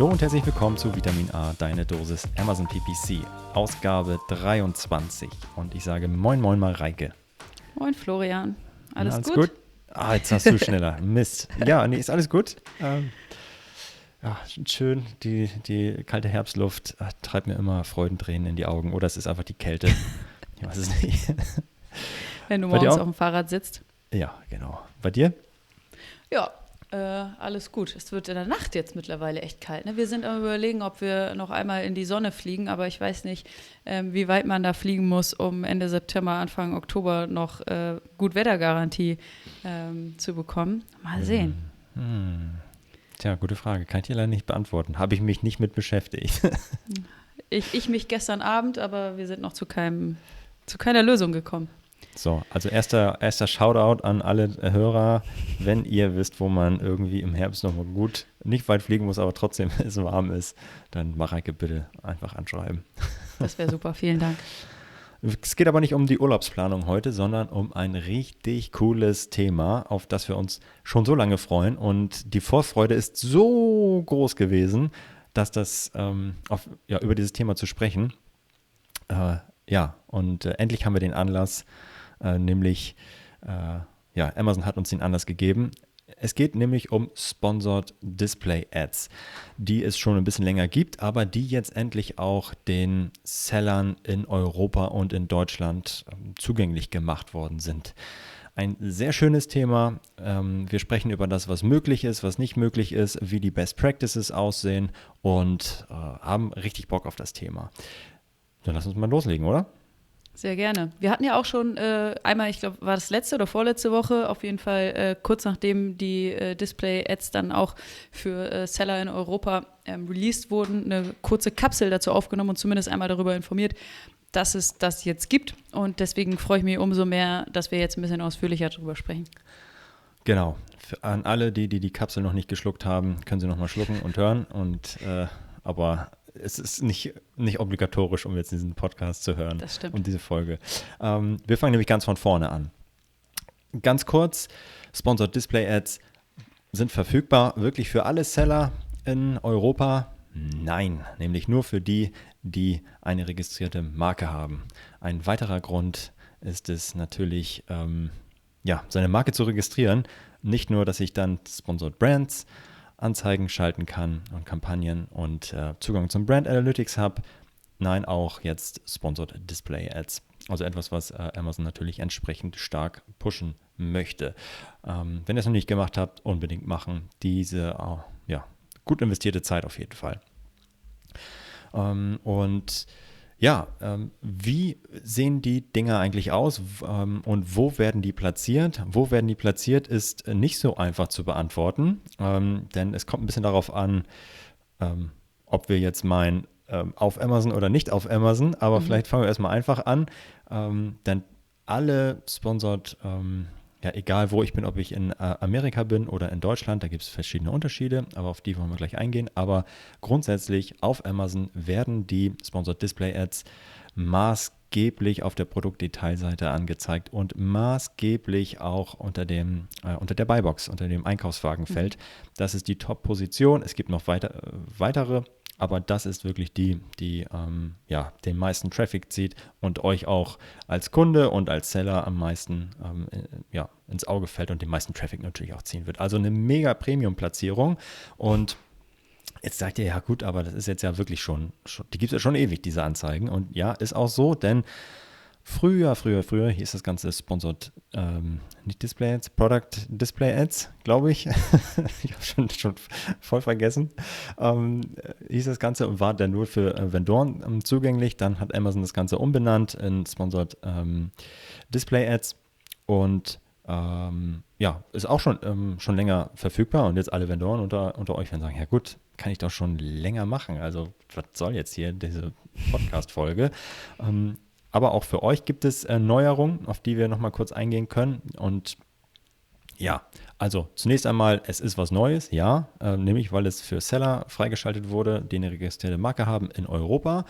Hallo und herzlich willkommen zu Vitamin A, deine Dosis Amazon PPC, Ausgabe 23. Und ich sage Moin Moin Mareike. Moin Florian. Alles, alles gut? gut? Ah, jetzt hast du schneller. Mist. Ja, nee, ist alles gut. Ähm, ja, schön. Die, die kalte Herbstluft ach, treibt mir immer Freudentränen in die Augen. Oder es ist einfach die Kälte. Ich weiß es nicht. Wenn du morgens auf dem Fahrrad sitzt. Ja, genau. Bei dir? Ja, äh, alles gut. Es wird in der Nacht jetzt mittlerweile echt kalt. Ne? Wir sind am überlegen, ob wir noch einmal in die Sonne fliegen, aber ich weiß nicht, ähm, wie weit man da fliegen muss, um Ende September, Anfang Oktober noch äh, gut Wettergarantie ähm, zu bekommen. Mal sehen. Hm. Tja, gute Frage. Kann ich dir leider nicht beantworten. Habe ich mich nicht mit beschäftigt. Ich, ich mich gestern Abend, aber wir sind noch zu keinem, zu keiner Lösung gekommen. So, also erster, erster Shoutout an alle Hörer, wenn ihr wisst, wo man irgendwie im Herbst nochmal gut, nicht weit fliegen muss, aber trotzdem es warm ist, dann Mareike bitte einfach anschreiben. Das wäre super. Vielen Dank. Es geht aber nicht um die Urlaubsplanung heute, sondern um ein richtig cooles Thema, auf das wir uns schon so lange freuen. Und die Vorfreude ist so groß gewesen, dass das ähm, auf, ja, über dieses Thema zu sprechen. Äh, ja, und äh, endlich haben wir den Anlass, äh, nämlich, äh, ja, Amazon hat uns den Anlass gegeben. Es geht nämlich um Sponsored Display Ads, die es schon ein bisschen länger gibt, aber die jetzt endlich auch den Sellern in Europa und in Deutschland ähm, zugänglich gemacht worden sind. Ein sehr schönes Thema. Ähm, wir sprechen über das, was möglich ist, was nicht möglich ist, wie die Best Practices aussehen und äh, haben richtig Bock auf das Thema. Dann lass uns mal loslegen, oder? Sehr gerne. Wir hatten ja auch schon äh, einmal, ich glaube, war das letzte oder vorletzte Woche, auf jeden Fall äh, kurz nachdem die äh, Display-Ads dann auch für äh, Seller in Europa ähm, released wurden, eine kurze Kapsel dazu aufgenommen und zumindest einmal darüber informiert, dass es das jetzt gibt. Und deswegen freue ich mich umso mehr, dass wir jetzt ein bisschen ausführlicher darüber sprechen. Genau. Für, an alle, die, die die Kapsel noch nicht geschluckt haben, können sie nochmal schlucken und hören. Und äh, aber es ist nicht, nicht obligatorisch, um jetzt diesen Podcast zu hören Das stimmt. und diese Folge. Ähm, wir fangen nämlich ganz von vorne an. Ganz kurz, Sponsored Display Ads sind verfügbar wirklich für alle Seller in Europa? Nein, nämlich nur für die, die eine registrierte Marke haben. Ein weiterer Grund ist es natürlich, ähm, ja, seine Marke zu registrieren. Nicht nur, dass ich dann Sponsored Brands Anzeigen schalten kann und Kampagnen und äh, Zugang zum Brand Analytics habe. Nein, auch jetzt Sponsored Display Ads. Also etwas, was äh, Amazon natürlich entsprechend stark pushen möchte. Ähm, wenn ihr es noch nicht gemacht habt, unbedingt machen. Diese äh, ja, gut investierte Zeit auf jeden Fall. Ähm, und ja, ähm, wie sehen die Dinger eigentlich aus? Ähm, und wo werden die platziert? Wo werden die platziert, ist nicht so einfach zu beantworten, ähm, denn es kommt ein bisschen darauf an, ähm, ob wir jetzt meinen, ähm, auf Amazon oder nicht auf Amazon, aber vielleicht fangen wir erstmal einfach an, ähm, denn alle Sponsored, ja, egal wo ich bin, ob ich in äh, Amerika bin oder in Deutschland, da gibt es verschiedene Unterschiede, aber auf die wollen wir gleich eingehen. Aber grundsätzlich auf Amazon werden die Sponsored Display Ads maßgeblich auf der Produktdetailseite angezeigt und maßgeblich auch unter, dem, äh, unter der Buybox, unter dem Einkaufswagenfeld. Das ist die Top-Position. Es gibt noch weiter, äh, weitere, aber das ist wirklich die, die ähm, ja, den meisten Traffic zieht und euch auch als Kunde und als Seller am meisten ähm, äh, ja, ins Auge fällt und den meisten Traffic natürlich auch ziehen wird. Also eine mega Premium-Platzierung und Jetzt sagt ihr, ja gut, aber das ist jetzt ja wirklich schon, schon die gibt es ja schon ewig, diese Anzeigen. Und ja, ist auch so, denn früher, früher, früher hieß das Ganze Sponsored, ähm, nicht Display Ads, Product Display Ads, glaube ich. ich habe schon, schon voll vergessen. Ähm, hieß das Ganze und war dann nur für äh, Vendoren ähm, zugänglich. Dann hat Amazon das Ganze umbenannt in Sponsored ähm, Display Ads. Und ähm, ja, ist auch schon, ähm, schon länger verfügbar und jetzt alle Vendoren unter, unter euch werden sagen, ja gut, kann ich doch schon länger machen. Also was soll jetzt hier diese Podcast-Folge? Aber auch für euch gibt es äh, Neuerungen, auf die wir nochmal kurz eingehen können. Und ja, also zunächst einmal, es ist was Neues, ja, äh, nämlich weil es für Seller freigeschaltet wurde, die eine registrierte Marke haben in Europa.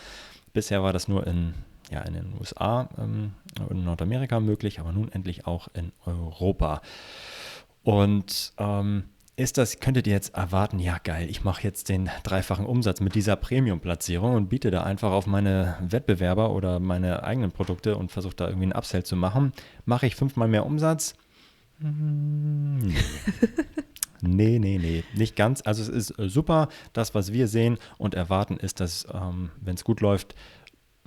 Bisher war das nur in, ja, in den USA ähm, in Nordamerika möglich, aber nun endlich auch in Europa. Und ähm, ist das, könntet ihr jetzt erwarten, ja geil, ich mache jetzt den dreifachen Umsatz mit dieser Premium-Platzierung und biete da einfach auf meine Wettbewerber oder meine eigenen Produkte und versuche da irgendwie einen Upsell zu machen. Mache ich fünfmal mehr Umsatz? Nee. nee, nee, nee, nicht ganz. Also es ist äh, super. Das, was wir sehen und erwarten, ist, dass, ähm, wenn es gut läuft,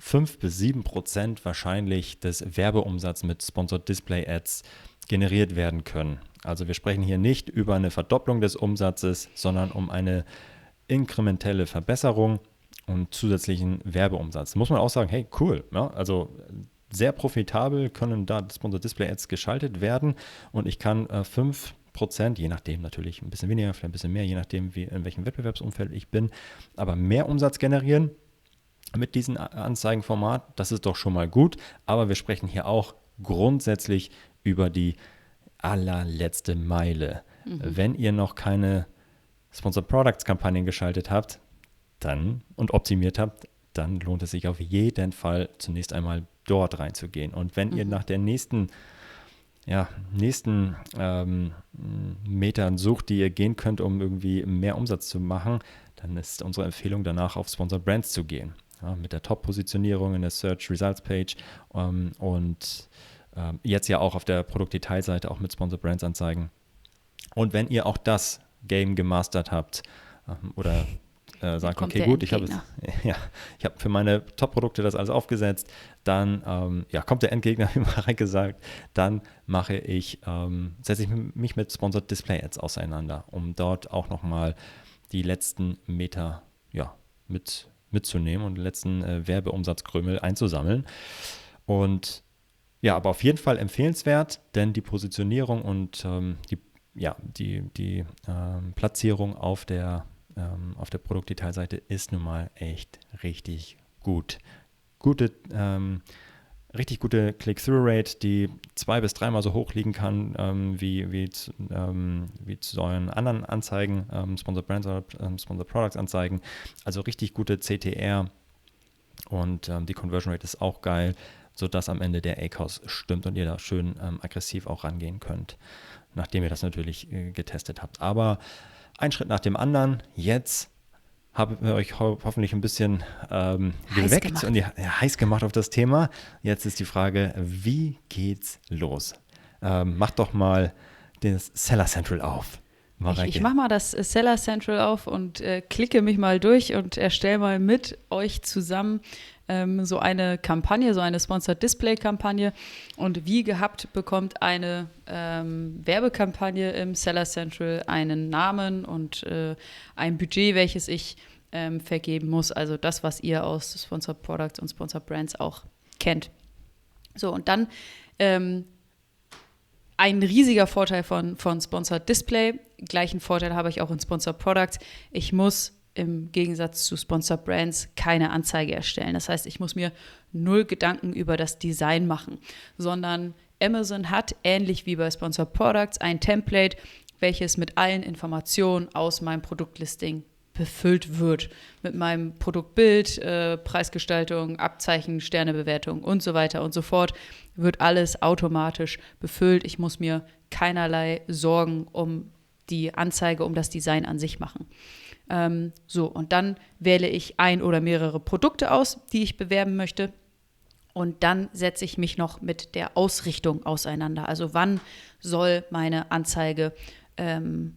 5 bis 7 Prozent wahrscheinlich des Werbeumsatzes mit Sponsored Display Ads generiert werden können. Also wir sprechen hier nicht über eine Verdopplung des Umsatzes, sondern um eine inkrementelle Verbesserung und zusätzlichen Werbeumsatz. Muss man auch sagen, hey, cool. Ja? Also sehr profitabel können da Sponsor Display Ads geschaltet werden und ich kann äh, 5 Prozent, je nachdem natürlich ein bisschen weniger, vielleicht ein bisschen mehr, je nachdem, wie, in welchem Wettbewerbsumfeld ich bin, aber mehr Umsatz generieren mit diesem Anzeigenformat. Das ist doch schon mal gut, aber wir sprechen hier auch grundsätzlich über die allerletzte Meile. Mhm. Wenn ihr noch keine Sponsored Products Kampagnen geschaltet habt, dann und optimiert habt, dann lohnt es sich auf jeden Fall zunächst einmal dort reinzugehen. Und wenn mhm. ihr nach der nächsten, ja, nächsten ähm, Metern sucht, die ihr gehen könnt, um irgendwie mehr Umsatz zu machen, dann ist unsere Empfehlung danach auf Sponsored Brands zu gehen. Ja, mit der Top-Positionierung in der Search Results Page ähm, und ähm, jetzt ja auch auf der Produktdetailseite auch mit Sponsored Brands Anzeigen. Und wenn ihr auch das Game gemastert habt ähm, oder äh, sagt, okay, gut, ich habe ja, ich habe für meine Top-Produkte das alles aufgesetzt, dann ähm, ja, kommt der Endgegner, wie Marek gesagt, dann mache ich, ähm, setze ich mich mit Sponsored Display Ads auseinander, um dort auch nochmal die letzten Meter ja, mit, mitzunehmen und den letzten äh, Werbeumsatzkrümel einzusammeln. Und ja, aber auf jeden Fall empfehlenswert, denn die Positionierung und ähm, die, ja, die, die ähm, Platzierung auf der, ähm, auf der Produktdetailseite ist nun mal echt richtig gut. Gute, ähm, richtig gute Click-Through-Rate, die zwei bis dreimal so hoch liegen kann ähm, wie, wie, ähm, wie zu euren anderen Anzeigen, ähm, Sponsored Brands oder ähm, Sponsored Products Anzeigen. Also richtig gute CTR und die Conversion Rate ist auch geil sodass am Ende der ACOS stimmt und ihr da schön ähm, aggressiv auch rangehen könnt, nachdem ihr das natürlich äh, getestet habt. Aber ein Schritt nach dem anderen. Jetzt habe ich euch ho hoffentlich ein bisschen ähm, geweckt gemacht. und ja, heiß gemacht auf das Thema. Jetzt ist die Frage, wie geht's los? Ähm, macht doch mal das Seller Central auf. Ich, ich mache mal das Seller Central auf und äh, klicke mich mal durch und erstelle mal mit euch zusammen ähm, so eine Kampagne, so eine Sponsored Display Kampagne. Und wie gehabt bekommt eine ähm, Werbekampagne im Seller Central einen Namen und äh, ein Budget, welches ich ähm, vergeben muss. Also das, was ihr aus Sponsored Products und Sponsored Brands auch kennt. So, und dann ähm, ein riesiger Vorteil von, von Sponsored Display. Gleichen Vorteil habe ich auch in Sponsored Products. Ich muss im Gegensatz zu Sponsor Brands keine Anzeige erstellen. Das heißt, ich muss mir null Gedanken über das Design machen, sondern Amazon hat, ähnlich wie bei Sponsor Products, ein Template, welches mit allen Informationen aus meinem Produktlisting befüllt wird. Mit meinem Produktbild, äh, Preisgestaltung, Abzeichen, Sternebewertung und so weiter und so fort wird alles automatisch befüllt. Ich muss mir keinerlei Sorgen um die Anzeige, um das Design an sich machen. Ähm, so, und dann wähle ich ein oder mehrere Produkte aus, die ich bewerben möchte. Und dann setze ich mich noch mit der Ausrichtung auseinander. Also wann soll meine Anzeige ähm,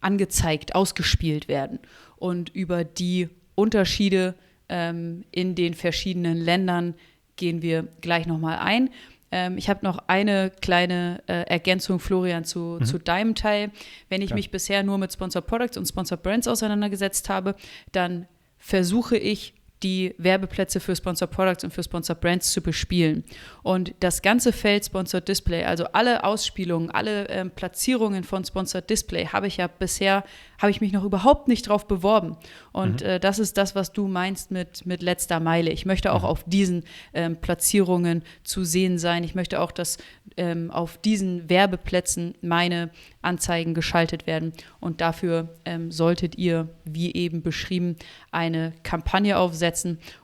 angezeigt, ausgespielt werden? Und über die Unterschiede ähm, in den verschiedenen Ländern gehen wir gleich nochmal ein. Ähm, ich habe noch eine kleine äh, Ergänzung, Florian, zu, mhm. zu deinem Teil. Wenn ich ja. mich bisher nur mit Sponsor Products und Sponsor Brands auseinandergesetzt habe, dann versuche ich die Werbeplätze für Sponsor Products und für Sponsor Brands zu bespielen. Und das ganze Feld Sponsor Display, also alle Ausspielungen, alle ähm, Platzierungen von Sponsor Display, habe ich ja bisher, habe ich mich noch überhaupt nicht drauf beworben. Und mhm. äh, das ist das, was du meinst mit, mit letzter Meile. Ich möchte auch mhm. auf diesen ähm, Platzierungen zu sehen sein. Ich möchte auch, dass ähm, auf diesen Werbeplätzen meine Anzeigen geschaltet werden. Und dafür ähm, solltet ihr, wie eben beschrieben, eine Kampagne aufsetzen.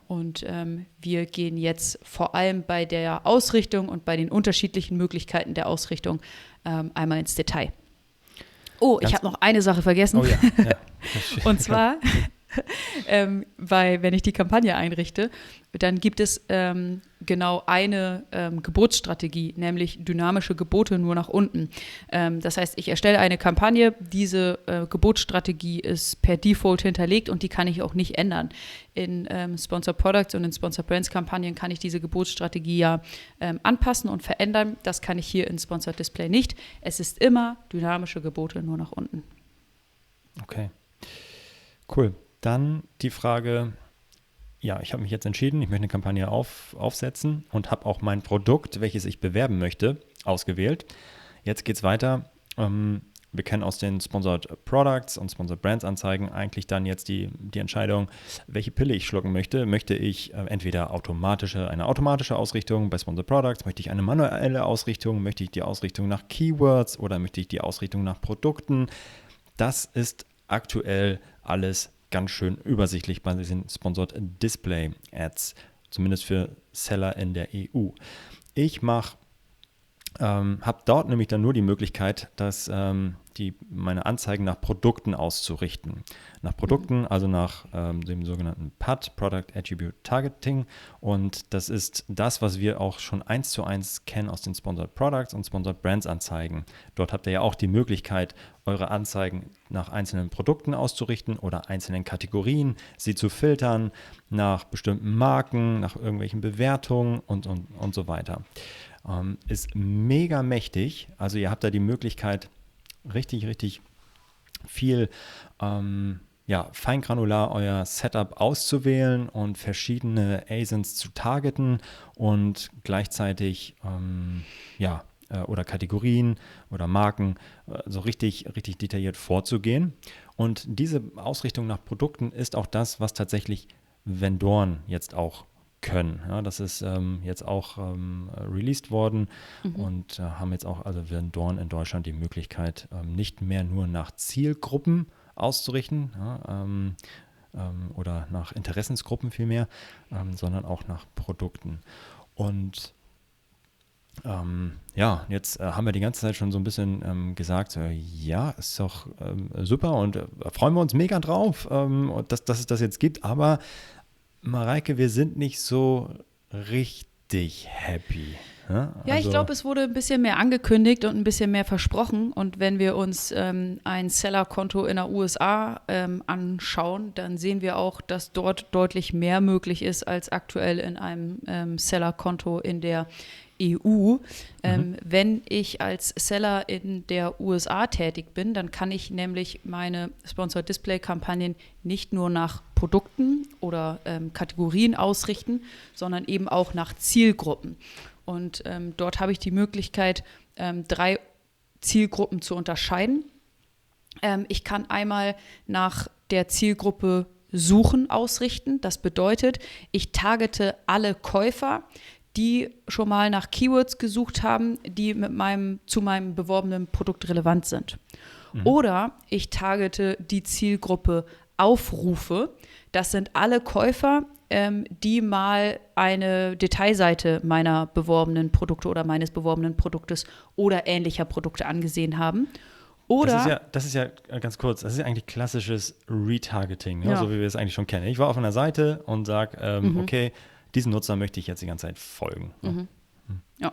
Und ähm, wir gehen jetzt vor allem bei der Ausrichtung und bei den unterschiedlichen Möglichkeiten der Ausrichtung ähm, einmal ins Detail. Oh, ich habe noch eine Sache vergessen. Oh ja, ja. und zwar ähm, weil wenn ich die Kampagne einrichte, dann gibt es ähm, genau eine ähm, Geburtsstrategie, nämlich dynamische Gebote nur nach unten. Ähm, das heißt, ich erstelle eine Kampagne, diese äh, Geburtsstrategie ist per Default hinterlegt und die kann ich auch nicht ändern. In ähm, Sponsor Products und in Sponsor Brands Kampagnen kann ich diese Geburtsstrategie ja ähm, anpassen und verändern. Das kann ich hier in Sponsor Display nicht. Es ist immer dynamische Gebote nur nach unten. Okay. Cool. Dann die Frage, ja, ich habe mich jetzt entschieden, ich möchte eine Kampagne auf, aufsetzen und habe auch mein Produkt, welches ich bewerben möchte, ausgewählt. Jetzt geht es weiter. Ähm, wir kennen aus den Sponsored Products und Sponsored Brands Anzeigen eigentlich dann jetzt die, die Entscheidung, welche Pille ich schlucken möchte. Möchte ich äh, entweder automatische, eine automatische Ausrichtung bei Sponsored Products, möchte ich eine manuelle Ausrichtung, möchte ich die Ausrichtung nach Keywords oder möchte ich die Ausrichtung nach Produkten. Das ist aktuell alles ganz schön übersichtlich bei diesen Sponsored Display Ads, zumindest für Seller in der EU. Ich mache, ähm, habe dort nämlich dann nur die Möglichkeit, dass ähm, die, meine Anzeigen nach Produkten auszurichten. Nach Produkten, also nach ähm, dem sogenannten PAT, Product Attribute Targeting. Und das ist das, was wir auch schon eins zu eins kennen aus den Sponsored Products und Sponsored Brands Anzeigen. Dort habt ihr ja auch die Möglichkeit, eure Anzeigen nach einzelnen Produkten auszurichten oder einzelnen Kategorien, sie zu filtern nach bestimmten Marken, nach irgendwelchen Bewertungen und, und, und so weiter. Ähm, ist mega mächtig. Also ihr habt da die Möglichkeit, richtig, richtig viel ähm, ja, feingranular euer Setup auszuwählen und verschiedene ASINs zu targeten und gleichzeitig ähm, ja, äh, oder Kategorien oder Marken äh, so richtig, richtig detailliert vorzugehen. Und diese Ausrichtung nach Produkten ist auch das, was tatsächlich Vendoren jetzt auch können. Ja, das ist ähm, jetzt auch ähm, released worden mhm. und äh, haben jetzt auch, also werden Dorn in Deutschland die Möglichkeit, ähm, nicht mehr nur nach Zielgruppen auszurichten ja, ähm, ähm, oder nach Interessensgruppen vielmehr, ähm, sondern auch nach Produkten. Und ja, jetzt äh, haben wir die ganze Zeit schon so ein bisschen gesagt, äh, ja, ist doch super und äh, freuen wir uns mega drauf, dass, dass es das jetzt gibt, aber Mareike, wir sind nicht so richtig happy. Ja, ja ich also glaube, es wurde ein bisschen mehr angekündigt und ein bisschen mehr versprochen. Und wenn wir uns ähm, ein Seller-Konto in der USA ähm, anschauen, dann sehen wir auch, dass dort deutlich mehr möglich ist als aktuell in einem ähm, Seller-Konto in der EU. Ähm, mhm. Wenn ich als Seller in der USA tätig bin, dann kann ich nämlich meine Sponsored Display Kampagnen nicht nur nach Produkten oder ähm, Kategorien ausrichten, sondern eben auch nach Zielgruppen. Und ähm, dort habe ich die Möglichkeit, ähm, drei Zielgruppen zu unterscheiden. Ähm, ich kann einmal nach der Zielgruppe Suchen ausrichten. Das bedeutet, ich targete alle Käufer, die schon mal nach Keywords gesucht haben, die mit meinem, zu meinem beworbenen Produkt relevant sind. Mhm. Oder ich targete die Zielgruppe Aufrufe. Das sind alle Käufer, ähm, die mal eine Detailseite meiner beworbenen Produkte oder meines beworbenen Produktes oder ähnlicher Produkte angesehen haben. Oder das ist, ja, das ist ja äh, ganz kurz, das ist ja eigentlich klassisches Retargeting, ne? ja. so wie wir es eigentlich schon kennen. Ich war auf einer Seite und sage, ähm, mhm. okay, diesem Nutzer möchte ich jetzt die ganze Zeit folgen. Mhm. Mhm. Ja.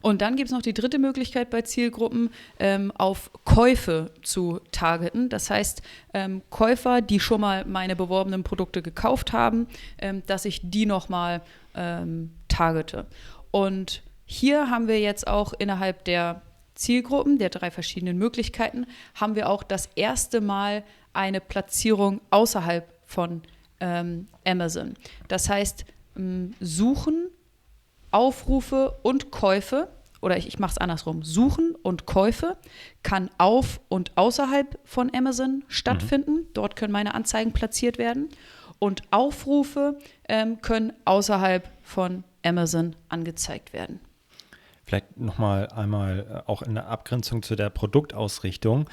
Und dann gibt es noch die dritte Möglichkeit bei Zielgruppen, ähm, auf Käufe zu targeten. Das heißt, ähm, Käufer, die schon mal meine beworbenen Produkte gekauft haben, ähm, dass ich die nochmal ähm, targete. Und hier haben wir jetzt auch innerhalb der Zielgruppen, der drei verschiedenen Möglichkeiten, haben wir auch das erste Mal eine Platzierung außerhalb von ähm, Amazon. Das heißt, Suchen, Aufrufe und Käufe oder ich, ich mache es andersrum, Suchen und Käufe kann auf und außerhalb von Amazon stattfinden. Mhm. Dort können meine Anzeigen platziert werden. Und Aufrufe ähm, können außerhalb von Amazon angezeigt werden. Vielleicht nochmal einmal äh, auch in der Abgrenzung zu der Produktausrichtung ähm,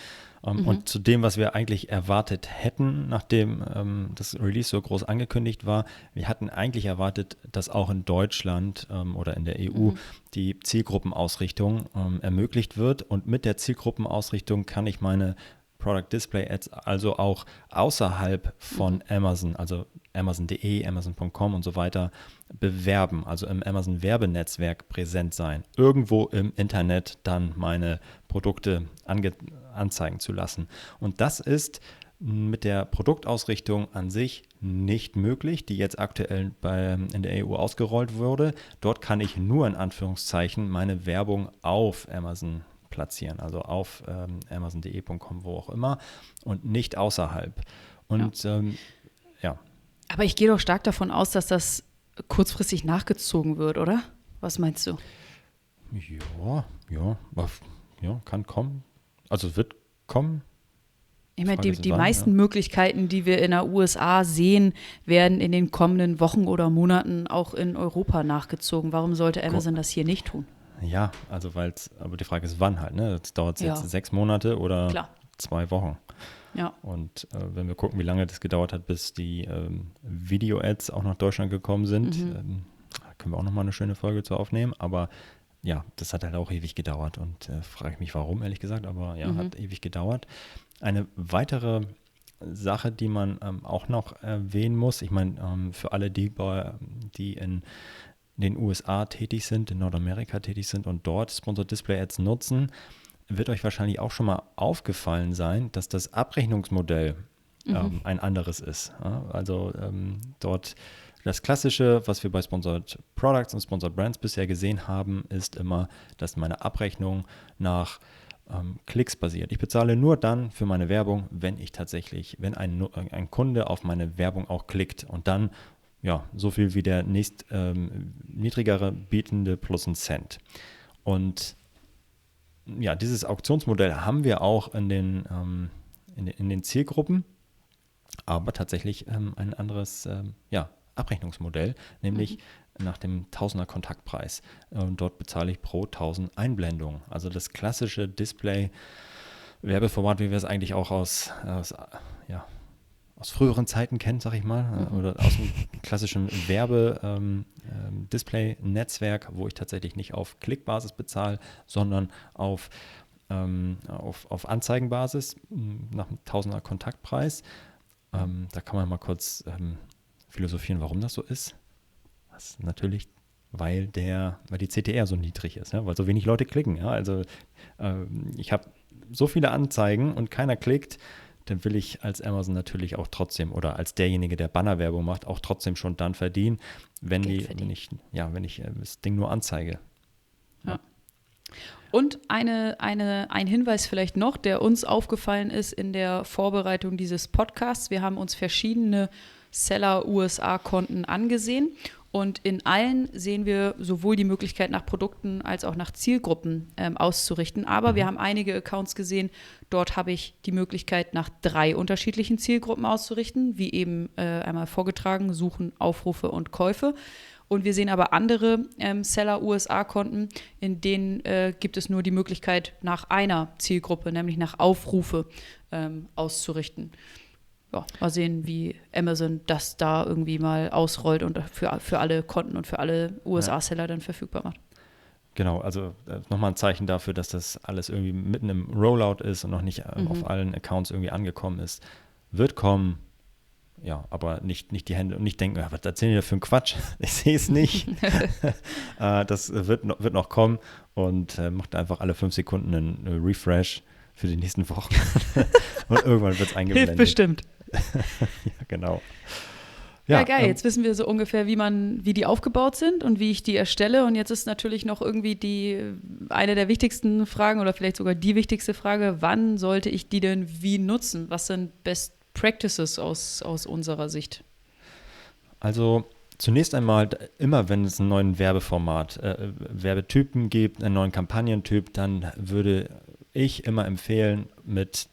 mhm. und zu dem, was wir eigentlich erwartet hätten, nachdem ähm, das Release so groß angekündigt war. Wir hatten eigentlich erwartet, dass auch in Deutschland ähm, oder in der EU mhm. die Zielgruppenausrichtung ähm, ermöglicht wird. Und mit der Zielgruppenausrichtung kann ich meine Product Display Ads also auch außerhalb von mhm. Amazon, also Amazon.de, Amazon.com und so weiter bewerben, also im Amazon Werbenetzwerk präsent sein, irgendwo im Internet dann meine Produkte anzeigen zu lassen. Und das ist mit der Produktausrichtung an sich nicht möglich, die jetzt aktuell bei, in der EU ausgerollt wurde. Dort kann ich nur in Anführungszeichen meine Werbung auf Amazon platzieren, also auf ähm, amazon.de.com, wo auch immer, und nicht außerhalb. Und ja. Ähm. Aber ich gehe doch stark davon aus, dass das kurzfristig nachgezogen wird, oder? Was meinst du? Ja, ja, ja, kann kommen. Also wird kommen. Ich meine, die, die wann, meisten ja. Möglichkeiten, die wir in der USA sehen, werden in den kommenden Wochen oder Monaten auch in Europa nachgezogen. Warum sollte Amazon das hier nicht tun? Ja, also weil aber die Frage ist, wann halt, ne? Jetzt dauert es jetzt ja. sechs Monate oder Klar. zwei Wochen. Ja. Und äh, wenn wir gucken, wie lange das gedauert hat, bis die ähm, Video-Ads auch nach Deutschland gekommen sind, mhm. ähm, können wir auch nochmal eine schöne Folge zu aufnehmen. Aber ja, das hat halt auch ewig gedauert und äh, frage ich mich warum, ehrlich gesagt, aber ja, mhm. hat ewig gedauert. Eine weitere Sache, die man ähm, auch noch erwähnen muss, ich meine, ähm, für alle, die, bei, die in in den USA tätig sind, in Nordamerika tätig sind und dort Sponsored Display Ads nutzen, wird euch wahrscheinlich auch schon mal aufgefallen sein, dass das Abrechnungsmodell mhm. ähm, ein anderes ist. Ja? Also ähm, dort das Klassische, was wir bei Sponsored Products und Sponsored Brands bisher gesehen haben, ist immer, dass meine Abrechnung nach ähm, Klicks basiert. Ich bezahle nur dann für meine Werbung, wenn ich tatsächlich, wenn ein, ein Kunde auf meine Werbung auch klickt und dann ja, so viel wie der nächst ähm, niedrigere bietende plus ein Cent. Und ja, dieses Auktionsmodell haben wir auch in den, ähm, in, in, den Zielgruppen, aber tatsächlich ähm, ein anderes ähm, ja, Abrechnungsmodell, nämlich mhm. nach dem Tausender Kontaktpreis. Und dort bezahle ich pro 1000 Einblendungen. Also das klassische Display. Werbeformat, wie wir es eigentlich auch aus, aus ja, aus früheren Zeiten kennt, sag ich mal, äh, mhm. oder aus dem klassischen Werbe-Display-Netzwerk, ähm, ähm wo ich tatsächlich nicht auf Klickbasis bezahle, sondern auf, ähm, auf, auf Anzeigenbasis nach einem Tausender Kontaktpreis. Ähm, da kann man mal kurz ähm, philosophieren, warum das so ist. Das ist natürlich weil der, weil die CTR so niedrig ist, ja, weil so wenig Leute klicken. Ja. Also ähm, ich habe so viele Anzeigen und keiner klickt dann will ich als Amazon natürlich auch trotzdem oder als derjenige, der Bannerwerbung macht, auch trotzdem schon dann verdienen, wenn, die, wenn ich, ja, wenn ich äh, das Ding nur anzeige. Ja. ja. Und eine, eine, ein Hinweis vielleicht noch, der uns aufgefallen ist in der Vorbereitung dieses Podcasts. Wir haben uns verschiedene Seller-USA-Konten angesehen und in allen sehen wir sowohl die Möglichkeit, nach Produkten als auch nach Zielgruppen ähm, auszurichten. Aber mhm. wir haben einige Accounts gesehen, dort habe ich die Möglichkeit, nach drei unterschiedlichen Zielgruppen auszurichten, wie eben äh, einmal vorgetragen, Suchen, Aufrufe und Käufe. Und wir sehen aber andere ähm, Seller-USA-Konten, in denen äh, gibt es nur die Möglichkeit, nach einer Zielgruppe, nämlich nach Aufrufe, ähm, auszurichten ja, mal sehen, wie Amazon das da irgendwie mal ausrollt und für, für alle Konten und für alle USA-Seller dann verfügbar macht. Genau, also äh, nochmal ein Zeichen dafür, dass das alles irgendwie mitten im Rollout ist und noch nicht äh, mhm. auf allen Accounts irgendwie angekommen ist. Wird kommen, ja, aber nicht, nicht die Hände und nicht denken, was erzählen die da für einen Quatsch? Ich sehe es nicht. äh, das wird, noch, wird noch kommen und macht einfach alle fünf Sekunden einen Refresh für die nächsten Wochen. und irgendwann wird es eingeblendet. Hilft bestimmt. ja, genau. Ja, ja geil. Ähm, jetzt wissen wir so ungefähr, wie man, wie die aufgebaut sind und wie ich die erstelle. Und jetzt ist natürlich noch irgendwie die eine der wichtigsten Fragen oder vielleicht sogar die wichtigste Frage: Wann sollte ich die denn wie nutzen? Was sind Best Practices aus, aus unserer Sicht? also zunächst einmal, immer wenn es einen neuen Werbeformat, äh, Werbetypen gibt, einen neuen Kampagnentyp, dann würde ich immer empfehlen, mit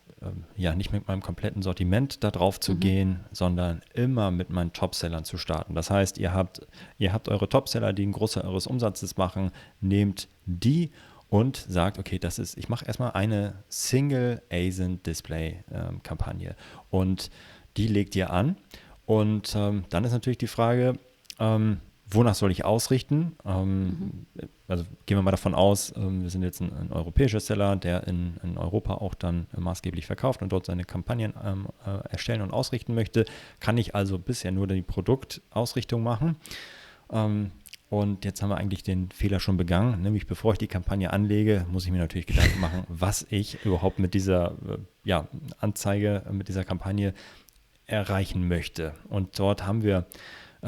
ja, nicht mit meinem kompletten Sortiment da drauf zu mhm. gehen, sondern immer mit meinen Topsellern zu starten. Das heißt, ihr habt, ihr habt eure Topseller, die einen Großteil eures Umsatzes machen, nehmt die und sagt, okay, das ist, ich mache erstmal eine Single ASIN Display ähm, Kampagne und die legt ihr an und ähm, dann ist natürlich die Frage, ähm, wonach soll ich ausrichten? Ähm, mhm. Also gehen wir mal davon aus, ähm, wir sind jetzt ein, ein, europäischer Seller, der in, in, Europa auch dann maßgeblich verkauft und dort seine Kampagnen ähm, äh, erstellen und ausrichten möchte. Kann ich also bisher nur die Produktausrichtung machen. Ähm, und jetzt haben wir eigentlich den Fehler schon begangen, nämlich bevor ich die Kampagne anlege, muss ich mir natürlich Gedanken machen, was ich überhaupt mit dieser äh, ja, Anzeige, mit dieser Kampagne erreichen möchte. Und dort haben wir äh,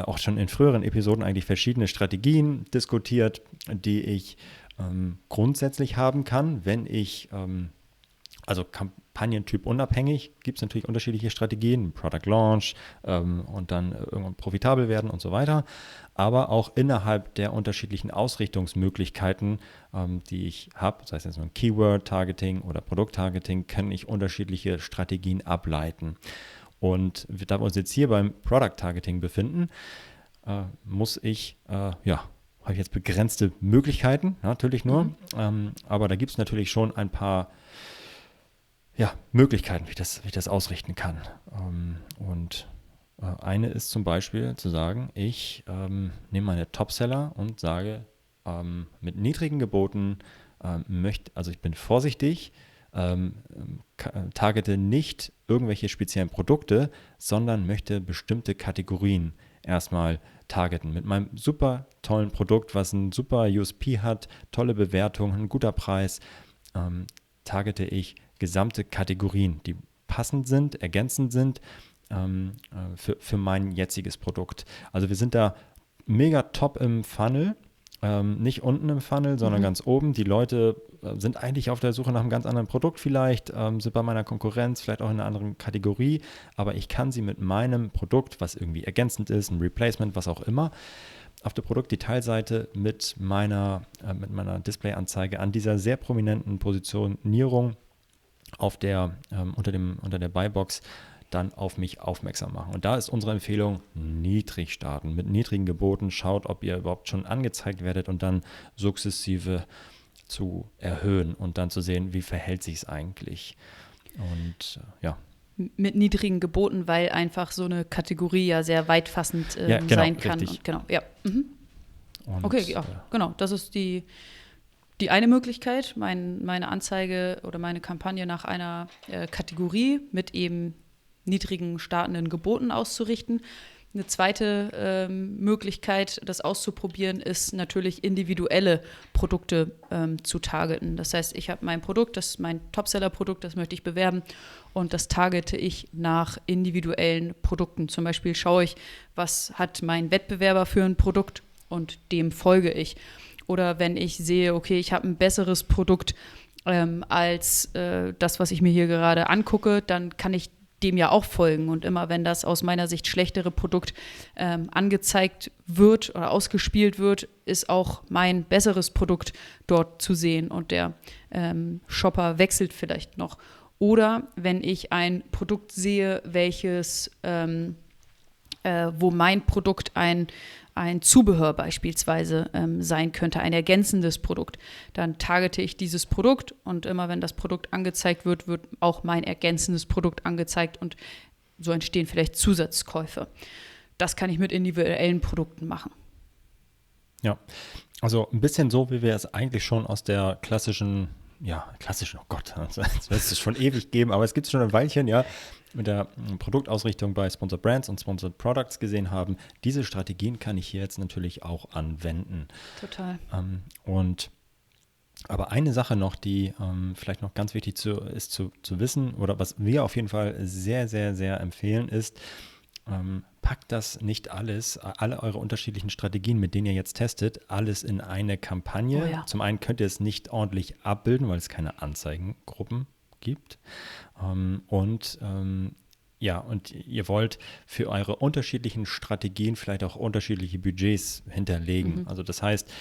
auch schon in früheren Episoden eigentlich verschiedene Strategien diskutiert, die ich ähm, grundsätzlich haben kann, wenn ich, ähm, also Kampagnentyp unabhängig, gibt es natürlich unterschiedliche Strategien, Product Launch ähm, und dann irgendwann profitabel werden und so weiter, aber auch innerhalb der unterschiedlichen Ausrichtungsmöglichkeiten, ähm, die ich habe, sei es jetzt ein Keyword-Targeting oder Produkt-Targeting, kann ich unterschiedliche Strategien ableiten. Und da wir uns jetzt hier beim Product Targeting befinden, äh, muss ich, äh, ja, habe ich jetzt begrenzte Möglichkeiten, natürlich nur. Mhm. Ähm, aber da gibt es natürlich schon ein paar ja, Möglichkeiten, wie ich, das, wie ich das ausrichten kann. Ähm, und äh, eine ist zum Beispiel zu sagen, ich ähm, nehme meine Topseller und sage, ähm, mit niedrigen Geboten ähm, möchte, also ich bin vorsichtig, ähm, targete nicht irgendwelche speziellen Produkte, sondern möchte bestimmte Kategorien erstmal targeten. Mit meinem super tollen Produkt, was ein super USP hat, tolle Bewertung, ein guter Preis, ähm, targete ich gesamte Kategorien, die passend sind, ergänzend sind ähm, äh, für, für mein jetziges Produkt. Also wir sind da mega top im Funnel ähm, nicht unten im Funnel, sondern mhm. ganz oben. Die Leute äh, sind eigentlich auf der Suche nach einem ganz anderen Produkt vielleicht, ähm, sind bei meiner Konkurrenz vielleicht auch in einer anderen Kategorie, aber ich kann sie mit meinem Produkt, was irgendwie ergänzend ist, ein Replacement, was auch immer, auf der Produktdetailseite mit meiner, äh, mit meiner Displayanzeige an dieser sehr prominenten Positionierung auf der, ähm, unter, dem, unter der Buybox dann auf mich aufmerksam machen. Und da ist unsere Empfehlung, niedrig starten, mit niedrigen Geboten. Schaut, ob ihr überhaupt schon angezeigt werdet und dann sukzessive zu erhöhen und dann zu sehen, wie verhält sich es eigentlich. Und äh, ja. Mit niedrigen Geboten, weil einfach so eine Kategorie ja sehr weitfassend äh, ja, genau, sein kann. Und, genau, ja. Mhm. Und, okay, ja, äh, genau. Das ist die, die eine Möglichkeit, mein, meine Anzeige oder meine Kampagne nach einer äh, Kategorie mit eben niedrigen startenden Geboten auszurichten. Eine zweite ähm, Möglichkeit, das auszuprobieren, ist natürlich individuelle Produkte ähm, zu targeten. Das heißt, ich habe mein Produkt, das ist mein Topseller-Produkt, das möchte ich bewerben und das targete ich nach individuellen Produkten. Zum Beispiel schaue ich, was hat mein Wettbewerber für ein Produkt und dem folge ich. Oder wenn ich sehe, okay, ich habe ein besseres Produkt ähm, als äh, das, was ich mir hier gerade angucke, dann kann ich dem ja auch folgen. Und immer wenn das aus meiner Sicht schlechtere Produkt ähm, angezeigt wird oder ausgespielt wird, ist auch mein besseres Produkt dort zu sehen und der ähm, Shopper wechselt vielleicht noch. Oder wenn ich ein Produkt sehe, welches, ähm, äh, wo mein Produkt ein ein Zubehör beispielsweise ähm, sein könnte, ein ergänzendes Produkt. Dann targete ich dieses Produkt und immer wenn das Produkt angezeigt wird, wird auch mein ergänzendes Produkt angezeigt und so entstehen vielleicht Zusatzkäufe. Das kann ich mit individuellen Produkten machen. Ja, also ein bisschen so, wie wir es eigentlich schon aus der klassischen ja, klassischen, oh Gott, das wird es schon ewig geben, aber es gibt es schon ein Weilchen, ja, mit der hm, Produktausrichtung bei Sponsored Brands und Sponsored Products gesehen haben. Diese Strategien kann ich hier jetzt natürlich auch anwenden. Total. Ähm, und aber eine Sache noch, die ähm, vielleicht noch ganz wichtig zu, ist zu, zu wissen oder was wir auf jeden Fall sehr, sehr, sehr empfehlen, ist, ähm, packt das nicht alles, alle eure unterschiedlichen Strategien, mit denen ihr jetzt testet, alles in eine Kampagne. Oh ja. Zum einen könnt ihr es nicht ordentlich abbilden, weil es keine Anzeigengruppen gibt. Ähm, und ähm, ja, und ihr wollt für eure unterschiedlichen Strategien vielleicht auch unterschiedliche Budgets hinterlegen. Mhm. Also das heißt,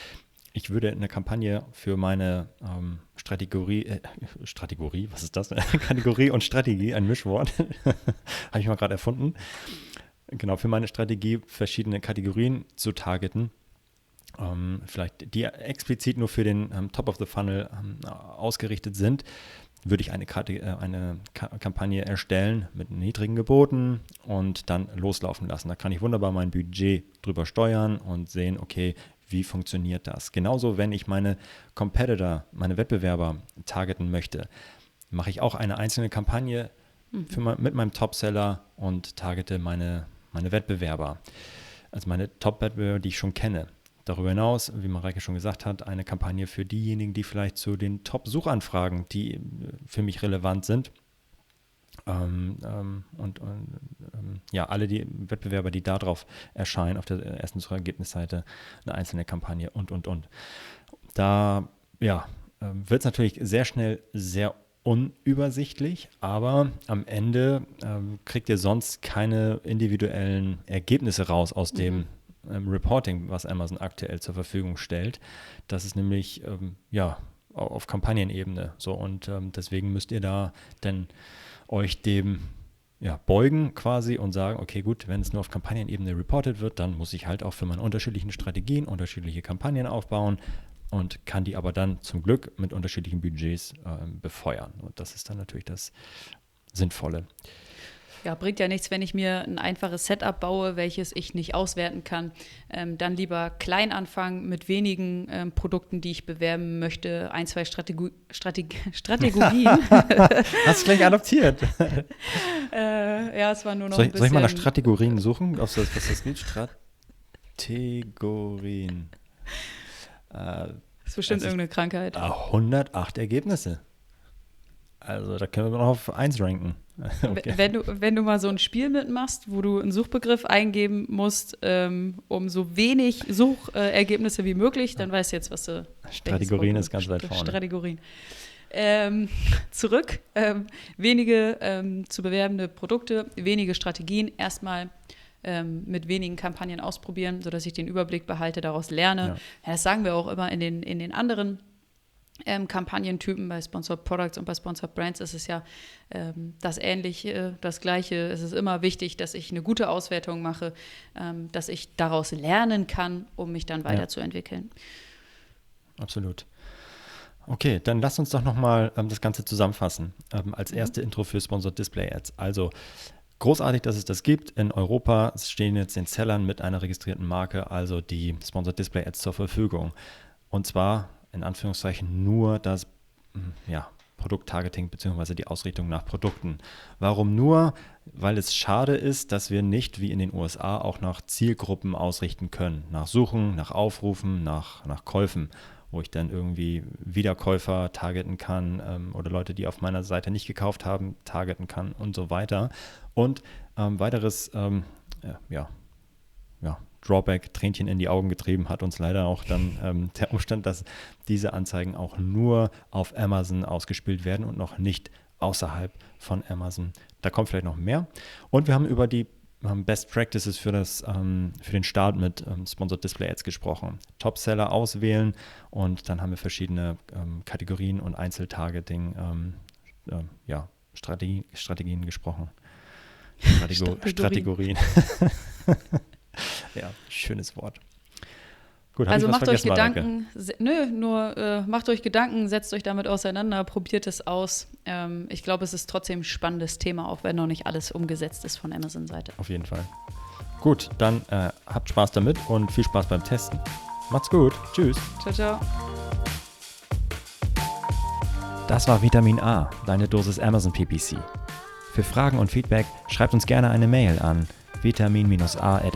ich würde eine Kampagne für meine ähm, Strategie, äh, Strategie, was ist das? Kategorie und Strategie, ein Mischwort, habe ich mal gerade erfunden. Genau, für meine Strategie verschiedene Kategorien zu targeten. Ähm, vielleicht die explizit nur für den ähm, Top of the Funnel ähm, ausgerichtet sind würde ich eine, Karte, äh, eine Kampagne erstellen mit niedrigen Geboten und dann loslaufen lassen. Da kann ich wunderbar mein Budget drüber steuern und sehen, okay, wie funktioniert das? Genauso, wenn ich meine Competitor, meine Wettbewerber targeten möchte, mache ich auch eine einzelne Kampagne mhm. für, mit meinem Topseller und targete meine, meine Wettbewerber. Also meine Top-Wettbewerber, die ich schon kenne. Darüber hinaus, wie Mareike schon gesagt hat, eine Kampagne für diejenigen, die vielleicht zu den Top-Suchanfragen, die äh, für mich relevant sind. Ähm, ähm, und, und ähm, ja, alle die Wettbewerber, die darauf erscheinen, auf der ersten Suchergebnisseite, eine einzelne Kampagne und, und, und. Da ja, ähm, wird es natürlich sehr schnell sehr unübersichtlich, aber am Ende ähm, kriegt ihr sonst keine individuellen Ergebnisse raus aus dem, mhm. ähm, Reporting, was Amazon aktuell zur Verfügung stellt. Das ist nämlich ähm, ja auf Kampagnenebene. So und ähm, deswegen müsst ihr da dann euch dem ja, beugen quasi und sagen, okay, gut, wenn es nur auf Kampagnenebene reported wird, dann muss ich halt auch für meine unterschiedlichen Strategien unterschiedliche Kampagnen aufbauen und kann die aber dann zum Glück mit unterschiedlichen Budgets äh, befeuern. Und das ist dann natürlich das Sinnvolle. Ja, bringt ja nichts, wenn ich mir ein einfaches Setup baue, welches ich nicht auswerten kann. Ähm, dann lieber klein anfangen mit wenigen ähm, Produkten, die ich bewerben möchte. Ein, zwei Strategu Strateg Strategien. Hast du gleich adoptiert? äh, ja, es war nur noch soll, ein bisschen. Soll ich mal nach Strategorien suchen, auf das, was das geht? Strategorien. Äh, das ist bestimmt also irgendeine Krankheit. 108 Ergebnisse. Also da können wir noch auf 1 ranken. Okay. Wenn, du, wenn du mal so ein Spiel mitmachst, wo du einen Suchbegriff eingeben musst, ähm, um so wenig Suchergebnisse wie möglich, dann weißt du jetzt, was du. Strategorien ist ganz weit vorne. Strategorien. Ähm, zurück. Ähm, wenige ähm, zu bewerbende Produkte, wenige Strategien. Erstmal ähm, mit wenigen Kampagnen ausprobieren, sodass ich den Überblick behalte, daraus lerne. Ja. Ja, das sagen wir auch immer in den, in den anderen ähm, Kampagnentypen, bei Sponsored Products und bei Sponsored Brands ist es ja ähm, das Ähnliche, äh, das Gleiche. Es ist immer wichtig, dass ich eine gute Auswertung mache, ähm, dass ich daraus lernen kann, um mich dann weiterzuentwickeln. Ja. Absolut. Okay, dann lass uns doch nochmal ähm, das Ganze zusammenfassen. Ähm, als mhm. erste mhm. Intro für Sponsored Display Ads. Also Großartig, dass es das gibt. In Europa stehen jetzt den Sellern mit einer registrierten Marke, also die Sponsored Display Ads zur Verfügung. Und zwar in Anführungszeichen nur das hm, ja, Produkttargeting bzw. die Ausrichtung nach Produkten. Warum nur? Weil es schade ist, dass wir nicht wie in den USA auch nach Zielgruppen ausrichten können. Nach Suchen, nach Aufrufen, nach, nach Käufen, wo ich dann irgendwie Wiederkäufer targeten kann ähm, oder Leute, die auf meiner Seite nicht gekauft haben, targeten kann und so weiter. Und ähm, weiteres, ähm, ja, ja, Drawback, Tränchen in die Augen getrieben hat uns leider auch dann ähm, der Umstand, dass diese Anzeigen auch nur auf Amazon ausgespielt werden und noch nicht außerhalb von Amazon. Da kommt vielleicht noch mehr. Und wir haben über die Best Practices für, das, ähm, für den Start mit ähm, Sponsored Display Ads gesprochen. Top-Seller auswählen und dann haben wir verschiedene ähm, Kategorien und Einzeltargeting, äh, ja, Strategie, Strategien gesprochen. Stratego Strategorien. ja, schönes Wort. Gut, also macht euch Gedanken, nö, nur äh, macht euch Gedanken, setzt euch damit auseinander, probiert es aus. Ähm, ich glaube, es ist trotzdem ein spannendes Thema, auch wenn noch nicht alles umgesetzt ist von Amazon-Seite. Auf jeden Fall. Gut, dann äh, habt Spaß damit und viel Spaß beim Testen. Macht's gut. Tschüss. Ciao, ciao. Das war Vitamin A, deine Dosis Amazon PPC. Für Fragen und Feedback schreibt uns gerne eine Mail an vitamin-a at